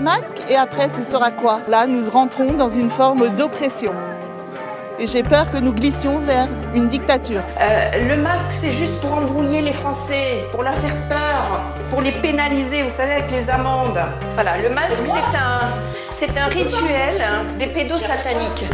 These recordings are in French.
Le masque et après ce sera quoi? Là, nous rentrons dans une forme d'oppression. Et j'ai peur que nous glissions vers une dictature. Euh, le masque, c'est juste pour embrouiller les Français, pour leur faire peur, pour les pénaliser, vous savez, avec les amendes. Voilà, le masque, c'est un, c'est un rituel hein, des pédos sataniques.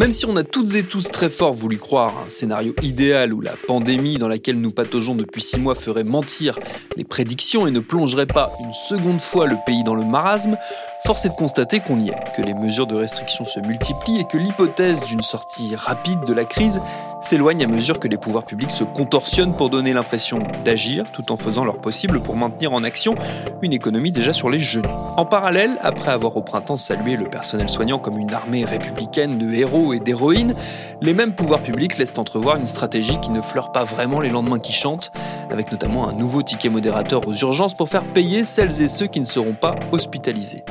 Même si on a toutes et tous très fort voulu croire un scénario idéal où la pandémie dans laquelle nous pataugeons depuis six mois ferait mentir les prédictions et ne plongerait pas une seconde fois le pays dans le marasme, force est de constater qu'on y est, que les mesures de restriction se multiplient et que l'hypothèse d'une sortie rapide de la crise s'éloigne à mesure que les pouvoirs publics se contorsionnent pour donner l'impression d'agir tout en faisant leur possible pour maintenir en action une économie déjà sur les genoux. En parallèle, après avoir au printemps salué le personnel soignant comme une armée républicaine de héros et d'héroïnes, les mêmes pouvoirs publics laissent entrevoir une stratégie qui ne fleure pas vraiment les lendemains qui chantent, avec notamment un nouveau ticket modérateur aux urgences pour faire payer celles et ceux qui ne seront pas hospitalisés.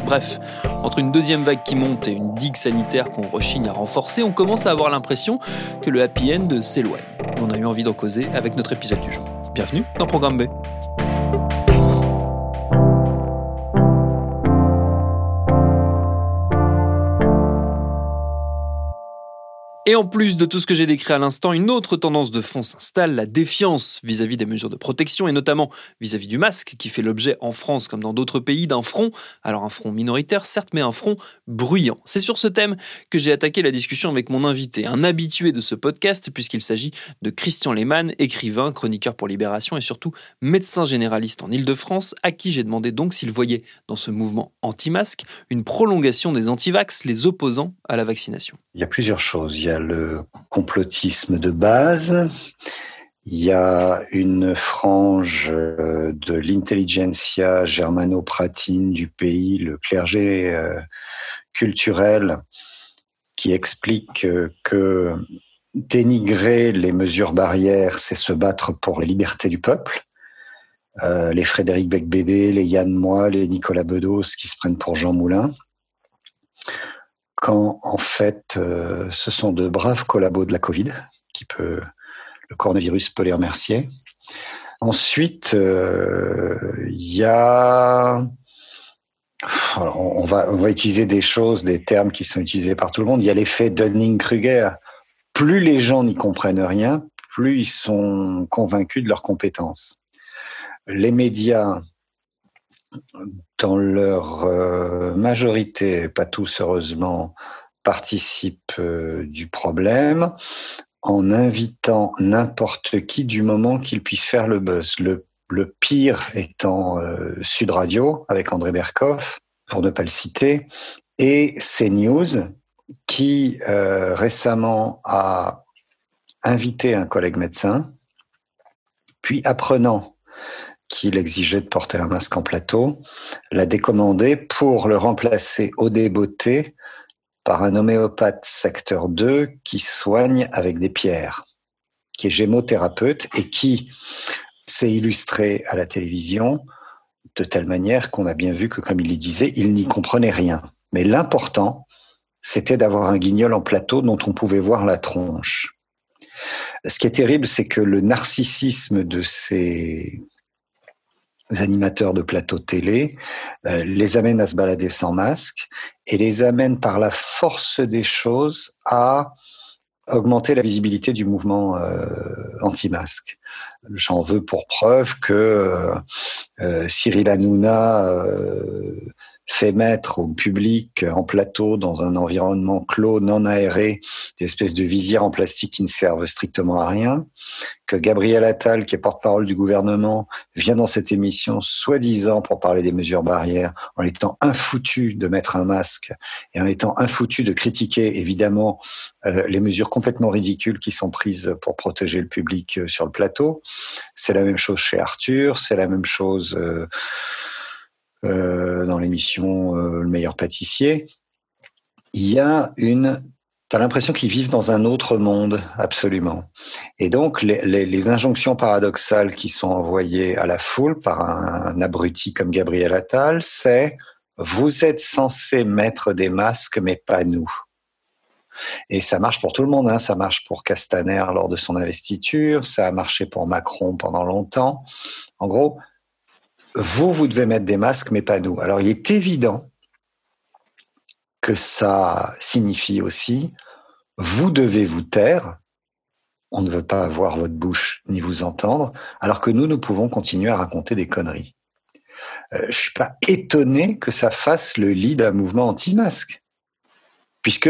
Entre une deuxième vague qui monte et une digue sanitaire qu'on rechigne à renforcer, on commence à avoir l'impression que le happy end s'éloigne. On a eu envie d'en causer avec notre épisode du jour. Bienvenue dans Programme B. Et en plus de tout ce que j'ai décrit à l'instant, une autre tendance de fond s'installe, la défiance vis-à-vis des mesures de protection et notamment vis-à-vis du masque qui fait l'objet en France comme dans d'autres pays d'un front, alors un front minoritaire certes, mais un front bruyant. C'est sur ce thème que j'ai attaqué la discussion avec mon invité, un habitué de ce podcast puisqu'il s'agit de Christian Lehmann, écrivain, chroniqueur pour Libération et surtout médecin généraliste en Ile-de-France, à qui j'ai demandé donc s'il voyait dans ce mouvement anti-masque une prolongation des antivax, les opposants à la vaccination. Il y a plusieurs choses. Il y a le complotisme de base. Il y a une frange euh, de l'intelligentsia germano-pratine du pays, le clergé euh, culturel, qui explique euh, que dénigrer les mesures barrières, c'est se battre pour les libertés du peuple. les Frédéric Becbédé, les Yann Moix, les Nicolas Bedos qui se prennent pour Jean Moulin en fait euh, ce sont de braves collabos de la Covid, qui peut, le coronavirus peut les remercier. Ensuite, euh, il y a on, va, on va utiliser des choses, des termes qui sont utilisés par tout le monde. Il y a l'effet Dunning-Kruger. Plus les gens n'y comprennent rien, plus ils sont convaincus de leurs compétences. Les médias dans leur euh, majorité, pas tous heureusement, participent euh, du problème en invitant n'importe qui du moment qu'ils puissent faire le buzz. Le, pire étant euh, Sud Radio avec André Berkoff, pour ne pas le citer, et CNews qui récemment a invité un collègue médecin, puis apprenant qu'il exigeait de porter un masque en plateau, l'a décommandé pour le remplacer au débeauté par un homéopathe secteur 2 qui soigne avec des pierres. qui est gémothérapeute et qui s'est illustré à la télévision de telle manière qu'on a bien vu que, comme il le disait, il n'y comprenait rien. Mais l'important, c'était d'avoir un guignol en plateau dont on pouvait voir la tronche. Ce qui est terrible, c'est que le narcissisme de ces animateurs de plateau télé euh, les amène à se balader sans masque et les amène par la force des choses à augmenter la visibilité du mouvement euh, anti-masque. J'en veux pour preuve que euh, euh Cyril Hanouna fait mettre au public en plateau, dans un environnement clos, non aéré, des espèces de visières en plastique qui ne servent strictement à rien, que Gabriel Attal, qui est porte-parole du gouvernement, vient dans cette émission soi-disant pour parler des mesures barrières, en étant infoutu de mettre un masque et en étant infoutu de critiquer évidemment euh, les mesures complètement ridicules qui sont prises pour protéger le public euh, sur le plateau. C'est la même chose chez Arthur, c'est la même chose... Euh, euh, dans l'émission euh, Le meilleur pâtissier, il y a une tu as l'impression qu'ils vivent dans un autre monde, absolument. Et donc, les, injonctions paradoxales qui sont envoyées à la foule par un, un abruti comme Gabriel Attal, c'est vous êtes censé mettre des masques, mais pas nous. Et ça marche pour tout le monde. Hein. Ça marche pour Castaner lors de son investiture. Ça a marché pour Macron pendant longtemps. En gros, vous, vous devez mettre des masques, mais pas nous. Alors, il est évident que ça signifie aussi, vous devez vous taire, on ne veut pas avoir votre bouche ni vous entendre, alors que nous, nous pouvons continuer à raconter des conneries. Euh, je suis pas étonné que ça fasse le lit d'un mouvement anti-masque, puisque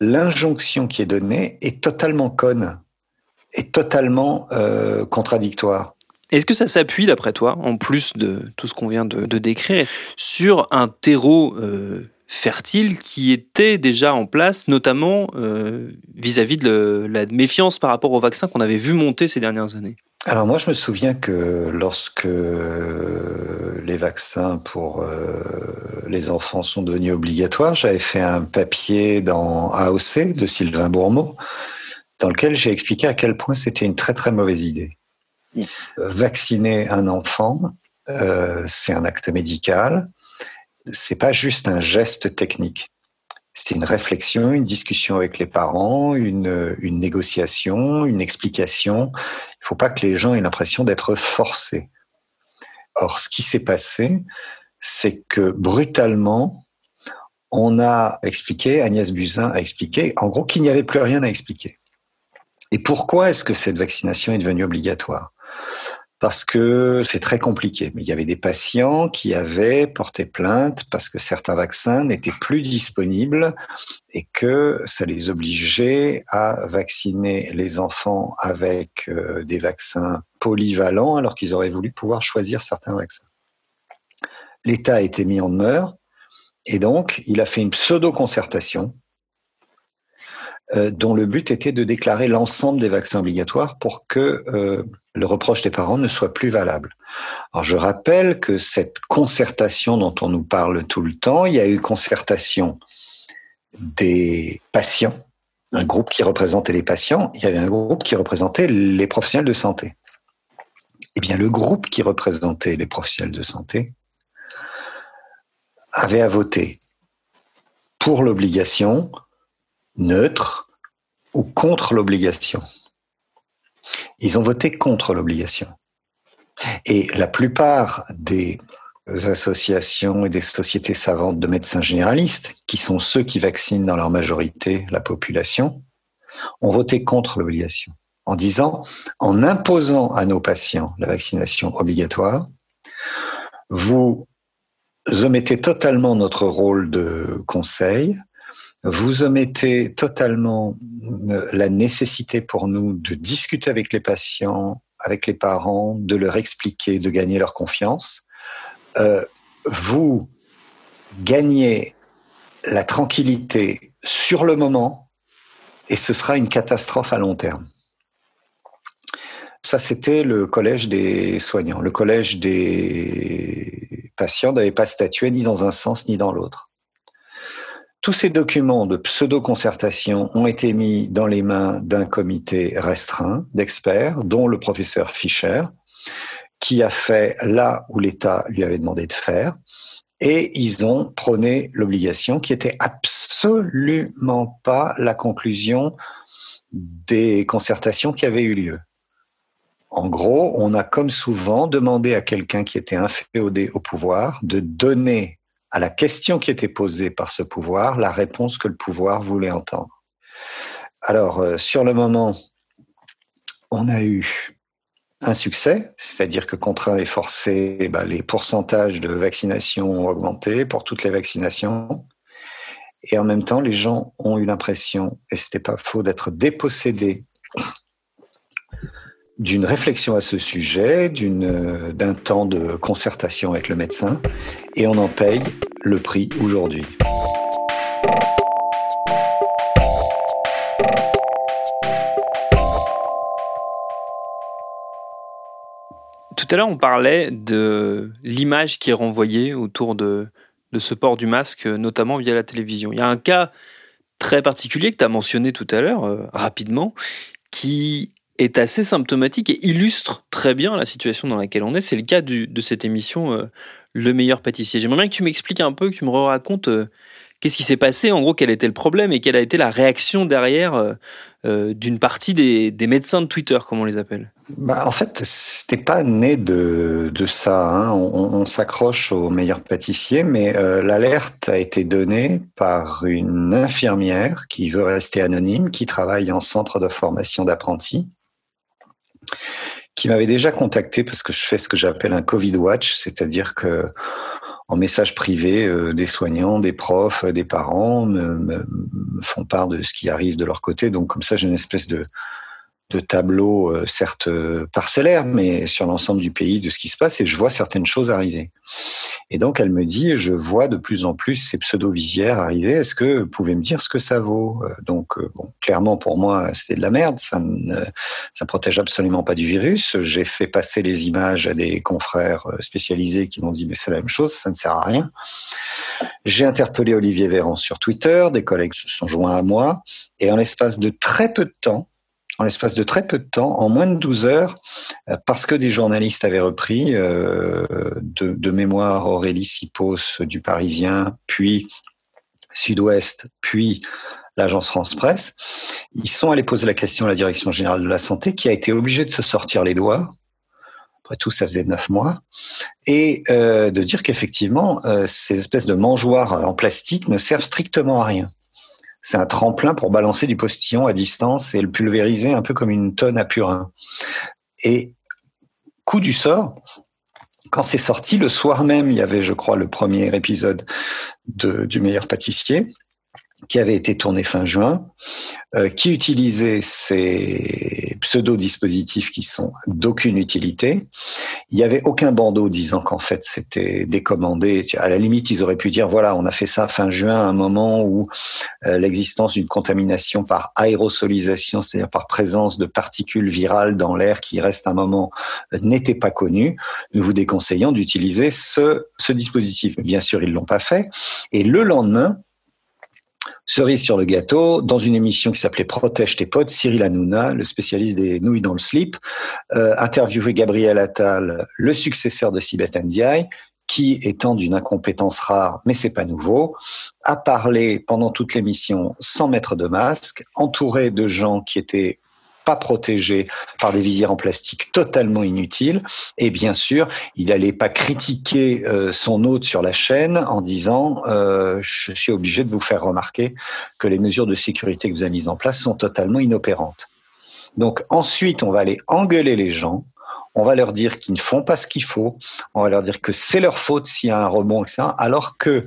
l'injonction qui est donnée est totalement conne, est totalement euh, contradictoire. Est-ce que ça s'appuie, d'après toi, en plus de tout ce qu'on vient de, décrire, sur un terreau euh, fertile qui était déjà en place, notamment euh, vis-à-vis de la méfiance par rapport au vaccin qu'on avait vu monter ces dernières années? Alors moi, je me souviens que lorsque les vaccins pour euh, les enfants sont devenus obligatoires, j'avais fait un papier dans AOC de Sylvain Bourmeau, dans lequel j'ai expliqué à quel point c'était une très très mauvaise idée. Vacciner un enfant, euh, c'est un acte médical. C'est pas juste un geste technique. C'est une réflexion, une discussion avec les parents, une, une négociation, une explication. Il faut pas que les gens aient l'impression d'être forcés. Or, ce qui s'est passé, c'est que brutalement, on a expliqué, Agnès Buzyn a expliqué, en gros, qu'il n'y avait plus rien à expliquer. Et pourquoi est-ce que cette vaccination est devenue obligatoire? Parce que c'est très compliqué. Mais il y avait des patients qui avaient porté plainte parce que certains vaccins n'étaient plus disponibles et que ça les obligeait à vacciner les enfants avec euh, des vaccins polyvalents alors qu'ils auraient voulu pouvoir choisir certains vaccins. L'État a été mis en demeure et donc il a fait une pseudo-concertation euh, dont le but était de déclarer l'ensemble des vaccins obligatoires pour que euh, le reproche des parents ne soit plus valable. Alors je rappelle que cette concertation dont on nous parle tout le temps, il y a eu concertation des patients, un groupe qui représentait les patients, il y avait un groupe qui représentait les professionnels de santé. Eh bien, le groupe qui représentait les professionnels de santé avait à voter pour l'obligation, neutre ou contre l'obligation. Ils ont voté contre l'obligation. Et la plupart des associations et des sociétés savantes de médecins généralistes, qui sont ceux qui vaccinent dans leur majorité la population, ont voté contre l'obligation, en disant, en imposant à nos patients la vaccination obligatoire, vous omettez totalement notre rôle de conseil, vous omettez totalement euh, la nécessité pour nous de discuter avec les patients, avec les parents, de leur expliquer, de gagner leur confiance. Euh, vous gagnez la tranquillité sur le moment et ce sera une catastrophe à long terme. Ça, c'était le collège des soignants. Le collège des patients n'avait pas statué ni dans un sens ni dans l'autre. Tous ces documents de pseudo-concertation ont été mis dans les mains d'un comité restreint d'experts, dont le professeur Fischer, qui a fait là où l'État lui avait demandé de faire. Et ils ont prôné l'obligation qui était absolument pas la conclusion des concertations qui avaient eu lieu. En gros, on a comme souvent demandé à quelqu'un qui était inféodé au pouvoir de donner à la question qui était posée par ce pouvoir la réponse que le pouvoir voulait entendre. Alors, euh, sur le moment, on a eu un succès, c'est-à-dire que contraint et forcé, eh ben, les pourcentages de vaccination ont augmenté pour toutes les vaccinations. Et en même temps, les gens ont eu l'impression, et c'était pas faux, d'être dépossédés d'une réflexion à ce sujet, d'une, d'un temps de concertation avec le médecin, et on en paye le prix aujourd'hui. Tout à l'heure, on parlait de l'image qui est renvoyée autour de, de ce port du masque, notamment via la télévision. Il y a un cas très particulier que tu as mentionné tout à l'heure, euh, rapidement, qui est assez symptomatique et illustre très bien la situation dans laquelle on est. C'est le cas de cette émission euh, Le meilleur pâtissier. J'aimerais bien que tu m'expliques un peu, que tu me racontes euh, qu'est-ce qui s'est passé, en gros, quel était le problème et quelle a été la réaction derrière euh, d'une partie des, médecins de Twitter, comme on les appelle. Bah, en fait, c'était pas né de, ça. Hein. On, s'accroche au meilleur pâtissier, mais l'alerte a été donnée par une infirmière qui veut rester anonyme, qui travaille en centre de formation d'apprentis qui m'avait déjà contacté parce que je fais ce que j'appelle un Covid Watch, c'est-à-dire que en message privé, euh, des soignants, des profs, des parents me, font part de ce qui arrive de leur côté. Donc comme ça, j'ai une espèce de, de tableau, euh, certes euh, parcellaire, mais sur l'ensemble du pays de ce qui se passe et je vois certaines choses arriver. Et donc elle me dit, je vois de plus en plus ces pseudo-visières arriver. Est-ce que vous pouvez me dire ce que ça vaut? Euh, Donc bon, clairement pour moi c'était de la merde. Ça ne ça protège absolument pas du virus. J'ai fait passer les images à des confrères spécialisés qui m'ont dit mais c'est la même chose, ça ne sert à rien. J'ai interpellé Olivier Véran sur Twitter, des collègues se sont joints à moi et en l'espace de très peu de temps, en l'espace de très peu de temps, en moins de 12 heures, euh, parce que des journalistes avaient repris euh, de, mémoire Aurélie Sipos du Parisien, puis Sud-Ouest, puis l'agence France Presse. Ils sont allés poser la question à la Direction générale de la santé, qui a été obligée de se sortir les doigts. Après tout, ça faisait neuf mois. Et euh, de dire qu'effectivement, ces espèces de mangeoires en plastique ne servent strictement à rien c'est un tremplin pour balancer du postillon à distance et le pulvériser un peu comme une tonne à purin. Et coup du sort, quand c'est sorti, le soir même, il y avait, je crois, le premier épisode de, du meilleur pâtissier qui avait été tourné fin juin, euh, qui utilisait ces pseudo-dispositifs qui sont d'aucune utilité. Il n'y avait aucun bandeau disant qu'en fait c'était décommandé. À la limite, ils auraient pu dire voilà, on a fait ça fin juin, à un moment où euh, l'existence d'une contamination par aérosolisation, c'est-à-dire par présence de particules virales dans l'air qui reste un moment euh, n'était pas connue. Nous vous déconseillons d'utiliser ce, ce dispositif. Bien sûr, ils l'ont pas fait. Et le lendemain, Cerise sur le gâteau, dans une émission qui s'appelait Protège tes potes, Cyril Hanouna, le spécialiste des nouilles dans le slip, euh, interviewé Gabriel Attal, le successeur de Sibeth Ndiaye, qui, étant d'une incompétence rare, mais c'est pas nouveau, a parlé pendant toute l'émission sans mettre de masque, entouré de gens qui étaient pas protégé par des visières en plastique totalement inutiles. Et bien sûr, il n'allait pas critiquer euh, son hôte sur la chaîne en disant euh, je suis obligé de vous faire remarquer que les mesures de sécurité que vous avez mises en place sont totalement inopérantes. Donc ensuite, on va aller engueuler les gens. On va leur dire qu'ils ne font pas ce qu'il faut. On va leur dire que c'est leur faute s'il y a un rebond, etc. Alors que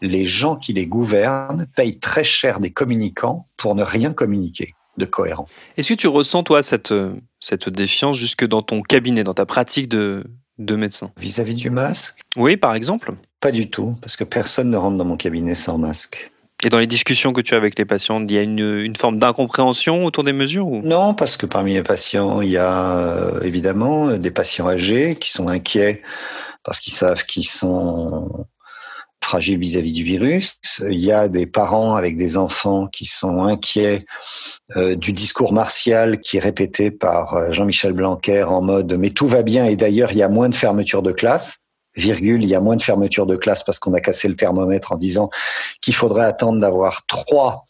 les gens qui les gouvernent payent très cher des communicants pour ne rien communiquer de cohérent. Est-ce que tu ressens, toi, cette, cette défiance jusque dans ton cabinet, dans ta pratique de, de médecin? Vis-à-vis du masque? Oui, par exemple Pas du tout, parce que personne ne rentre dans mon cabinet sans masque. Et dans les discussions que tu as avec les patients, il y a une, une forme d'incompréhension autour des mesures ou? Non, parce que parmi les patients, il y a euh, évidemment des patients âgés qui sont inquiets parce qu'ils savent qu'ils sont fragiles vis-à-vis du virus. Il y a des parents avec des enfants qui sont inquiets euh, du discours martial qui est répété par euh, Jean-Michel Blanquer en mode mais tout va bien et d'ailleurs il y a moins de fermeture de classe. Virgule, il y a moins de fermeture de classe parce qu'on a cassé le thermomètre en disant qu'il faudrait attendre d'avoir trois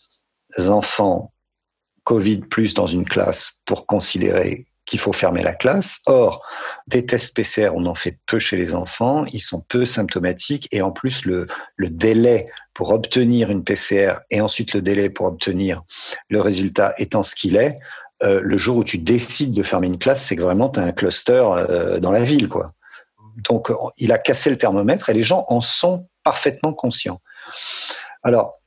enfants Covid plus dans une classe pour considérer qu'il faut fermer la classe. Or, des tests PCR, on en fait peu chez les enfants, ils sont peu symptomatiques et en plus le, le délai pour obtenir une PCR et ensuite le délai pour obtenir le résultat étant ce qu'il est, euh, le jour où tu décides de fermer une classe, c'est que vraiment tu un cluster euh, dans la ville. quoi. Donc, il a cassé le thermomètre et les gens en sont parfaitement conscients. Alors,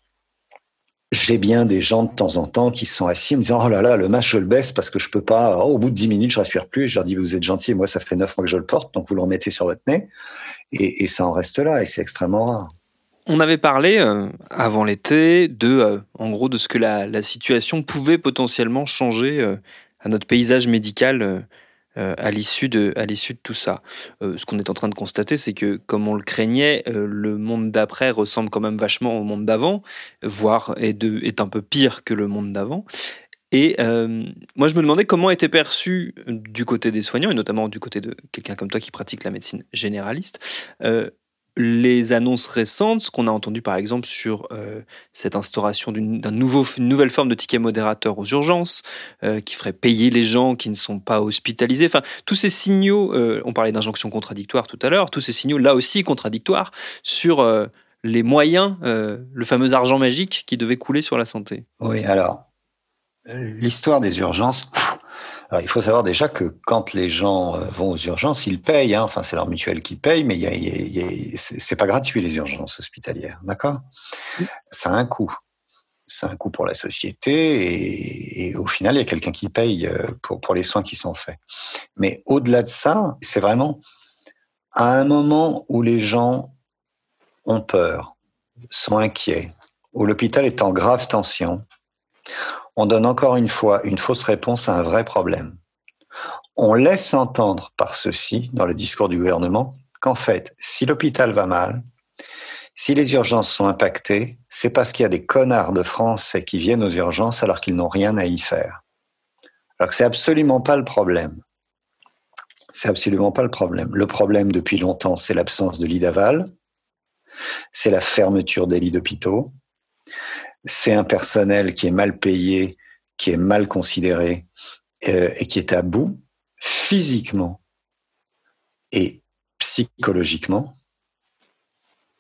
j'ai bien des gens de temps en temps qui sont assis en me disant oh là là le masque je le baisse parce que je peux pas oh, au bout de dix minutes je respire plus. Et je leur dis vous êtes gentil moi ça fait neuf mois que je le porte donc vous le remettez sur votre nez. Et, ça en reste là et c'est extrêmement rare. On avait parlé euh, avant l'été de euh, en gros de ce que la, situation pouvait potentiellement changer euh, à notre paysage médical euh, à l'issue de, à l'issue de tout ça. Euh, ce qu'on est en train de constater, c'est que, comme on le craignait, euh, le monde d'après ressemble quand même vachement au monde d'avant, voire est, un peu pire que le monde d'avant. Et moi, je me demandais comment était perçu du côté des soignants, et notamment du côté de quelqu'un comme toi qui pratique la médecine généraliste, les annonces récentes, ce qu'on a entendu par exemple sur euh, cette instauration d'une nouvelle forme de ticket modérateur aux urgences, euh, qui ferait payer les gens qui ne sont pas hospitalisés. Enfin, tous ces signaux, euh, on parlait d'injonctions contradictoires tout à l'heure, tous ces signaux là aussi contradictoires sur les moyens, le fameux argent magique qui devait couler sur la santé. Oui, alors, l'histoire des urgences, alors, il faut savoir déjà que quand les gens euh, vont aux urgences, ils payent. Hein. Enfin, c'est leur mutuelle qui paye, mais c'est pas gratuit les urgences hospitalières, d'accord? Ça a un coût. C'est un coût pour la société et, au final, il y a quelqu'un qui paye euh, pour, pour les soins qui sont faits. Mais au-delà de ça, c'est vraiment à un moment où les gens ont peur, sont inquiets, où l'hôpital est en grave tension, on donne encore une fois une fausse réponse à un vrai problème. On laisse entendre par ceci, dans le discours du gouvernement, qu'en fait, si l'hôpital va mal, si les urgences sont impactées, c'est parce qu'il y a des connards de Français qui viennent aux urgences alors qu'ils n'ont rien à y faire. Alors que c'est absolument pas le problème. C'est absolument pas le problème. Le problème depuis longtemps, c'est l'absence de lits d'aval, c'est la fermeture des lits d'hôpitaux, c'est un personnel qui est mal payé, qui est mal considéré euh, et qui est à bout physiquement et psychologiquement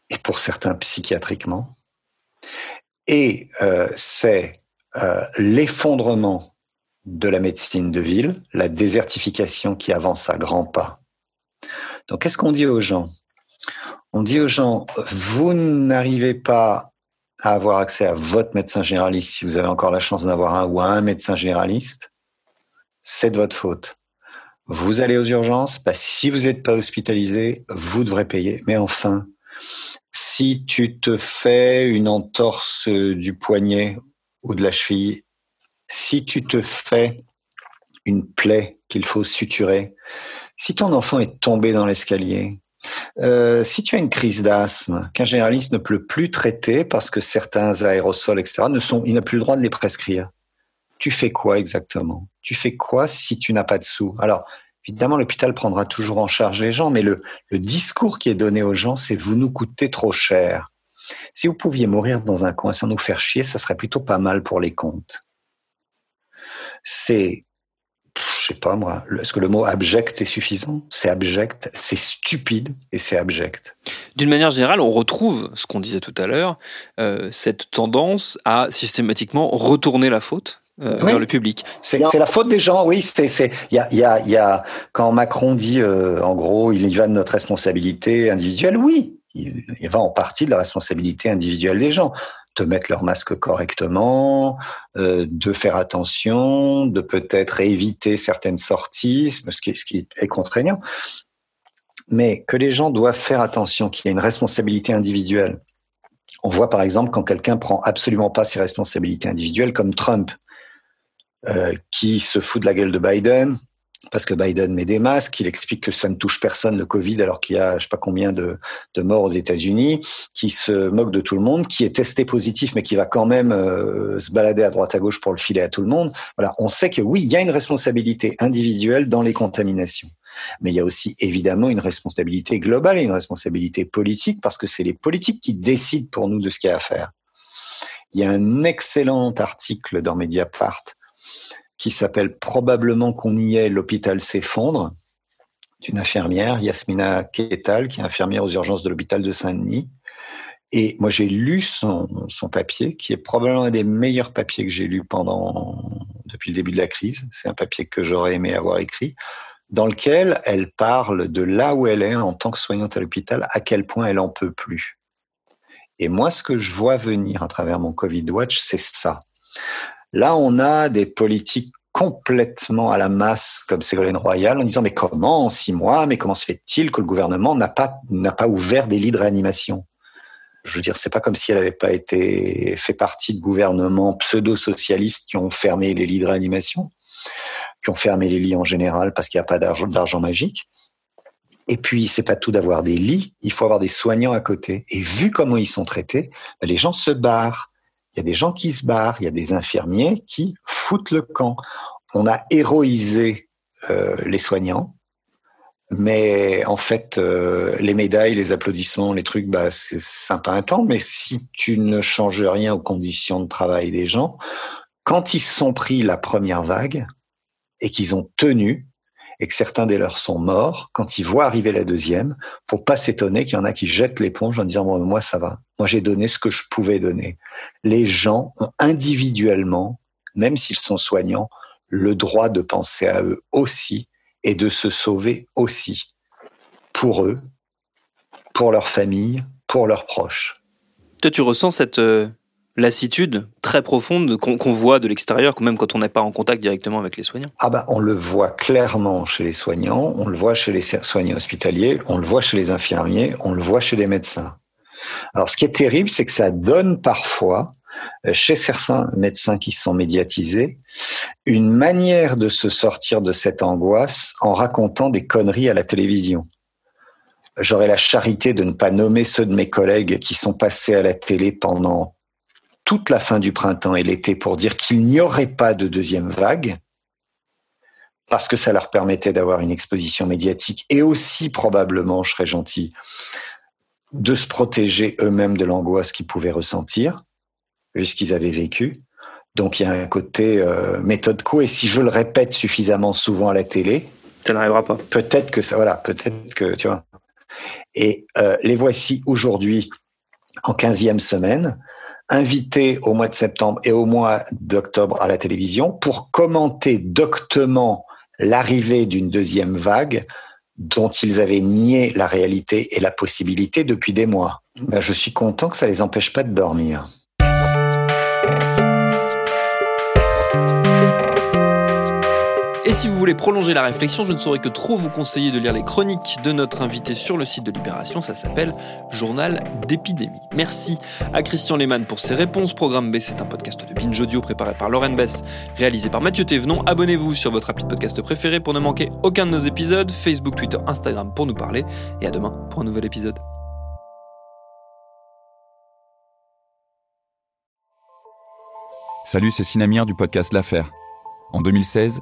et pour certains psychiatriquement. Et euh, c'est euh, l'effondrement de la médecine de ville, la désertification qui avance à grands pas. Donc, qu'est-ce qu'on dit aux gens? On dit aux gens, vous n'arrivez pas à avoir accès à votre médecin généraliste, si vous avez encore la chance d'avoir un ou un médecin généraliste, c'est de votre faute. Vous allez aux urgences, bah, si vous n'êtes pas hospitalisé, vous devrez payer. Mais enfin, si tu te fais une entorse du poignet ou de la cheville, si tu te fais une plaie qu'il faut suturer, si ton enfant est tombé dans l'escalier, euh, si tu as une crise d'asthme qu'un généraliste ne peut plus traiter parce que certains aérosols, etc., ne sont, il n'a plus le droit de les prescrire, tu fais quoi exactement? Tu fais quoi si tu n'as pas de sous? Alors, évidemment, l'hôpital prendra toujours en charge les gens, mais le, discours qui est donné aux gens, c'est vous nous coûtez trop cher. Si vous pouviez mourir dans un coin sans nous faire chier, ça serait plutôt pas mal pour les comptes. C'est je sais pas moi, est-ce que le mot abject est suffisant? C'est abject, c'est stupide et c'est abject. D'une manière générale, on retrouve ce qu'on disait tout à l'heure, euh, cette tendance à systématiquement retourner la faute euh, vers le public. C'est la faute des gens, oui. C'est il y a, y, a, y a quand Macron dit euh, en gros il y va de notre responsabilité individuelle, oui, il, va en partie de la responsabilité individuelle des gens de mettre leur masque correctement, euh, de faire attention, de peut-être éviter certaines sorties, ce qui, ce qui est contraignant. Mais que les gens doivent faire attention, qu'il y a une responsabilité individuelle. On voit par exemple quand quelqu'un prend absolument pas ses responsabilités individuelles, comme Trump, euh, qui se fout de la gueule de Biden, parce que Biden met des masques, il explique que ça ne touche personne le Covid alors qu'il y a je sais pas combien de, de morts aux États-Unis, qui se moque de tout le monde, qui est testé positif mais qui va quand même euh, se balader à droite à gauche pour le filer à tout le monde. Voilà, on sait que oui, il y a une responsabilité individuelle dans les contaminations. Mais il y a aussi évidemment une responsabilité globale et une responsabilité politique parce que c'est les politiques qui décident pour nous de ce qu'il y a à faire. Il y a un excellent article dans Mediapart qui s'appelle Probablement qu'on y est, l'hôpital s'effondre, d'une infirmière, Yasmina Ketal, qui est infirmière aux urgences de l'hôpital de Saint-Denis. Et moi, j'ai lu son, son papier, qui est probablement un des meilleurs papiers que j'ai lu pendant, depuis le début de la crise. C'est un papier que j'aurais aimé avoir écrit, dans lequel elle parle de là où elle est en tant que soignante à l'hôpital, à quel point elle en peut plus. Et moi, ce que je vois venir à travers mon Covid Watch, c'est ça. Là, on a des politiques complètement à la masse comme Ségolène Royal en disant mais comment en six mois, mais comment se fait-il que le gouvernement n'a pas n'a pas ouvert des lits de réanimation? Je veux dire, c'est pas comme si elle n'avait pas été fait partie de gouvernements pseudo-socialistes qui ont fermé les lits de réanimation, qui ont fermé les lits en général parce qu'il n'y a pas d'argent magique. Et puis, c'est pas tout d'avoir des lits, il faut avoir des soignants à côté. Et vu comment ils sont traités, ben, les gens se barrent. Il y a des gens qui se barrent, il y a des infirmiers qui foutent le camp. On a héroïsé euh, les soignants, mais en fait, euh, les médailles, les applaudissements, les trucs, bah, c'est sympa un temps, mais si tu ne changes rien aux conditions de travail des gens, quand ils sont pris la première vague et qu'ils ont tenu, et que certains des leurs sont morts, quand ils voient arriver la deuxième, faut pas s'étonner qu'il y en a qui jettent l'éponge en disant moi ça va, moi j'ai donné ce que je pouvais donner. Les gens ont individuellement, même s'ils sont soignants, le droit de penser à eux aussi et de se sauver aussi pour eux, pour leur famille, pour leurs proches. Toi, tu ressens cette euh, lassitude très profonde qu'on voit de l'extérieur, même quand on n'est pas en contact directement avec les soignants Ah bah, on le voit clairement chez les soignants, on le voit chez les soignants hospitaliers, on le voit chez les infirmiers, on le voit chez les médecins. Alors, ce qui est terrible, c'est que ça donne parfois, euh, chez certains médecins qui sont médiatisés, une manière de se sortir de cette angoisse en racontant des conneries à la télévision. J'aurais la charité de ne pas nommer ceux de mes collègues qui sont passés à la télé pendant toute la fin du printemps et l'été pour dire qu'il n'y aurait pas de deuxième vague, parce que ça leur permettait d'avoir une exposition médiatique et aussi probablement, je serais gentil, de se protéger eux-mêmes de l'angoisse qu'ils pouvaient ressentir, vu ce qu'ils avaient vécu. Donc il y a un côté euh, méthode co, et si je le répète suffisamment souvent à la télé, ça n'arrivera pas. Peut-être que ça, voilà, peut-être que tu vois. Et euh, les voici aujourd'hui en 15e semaine invités au mois de septembre et au mois d'octobre à la télévision pour commenter doctement l'arrivée d'une deuxième vague dont ils avaient nié la réalité et la possibilité depuis des mois. Ben, je suis content que ça les empêche pas de dormir. Et si vous voulez prolonger la réflexion, je ne saurais que trop vous conseiller de lire les chroniques de notre invité sur le site de Libération. Ça s'appelle Journal d'épidémie. Merci à Christian Lehmann pour ses réponses. Programme B, c'est un podcast de Binge Audio préparé par Lauren Bess, réalisé par Mathieu Thévenon. Abonnez-vous sur votre appli de podcast préféré pour ne manquer aucun de nos épisodes. Facebook, Twitter, Instagram pour nous parler. Et à demain pour un nouvel épisode. Salut, c'est Sinamir du podcast L'Affaire. En 2016,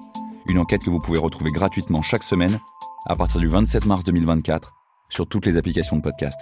une enquête que vous pouvez retrouver gratuitement chaque semaine à partir du 27 mars 2024 sur toutes les applications de podcast.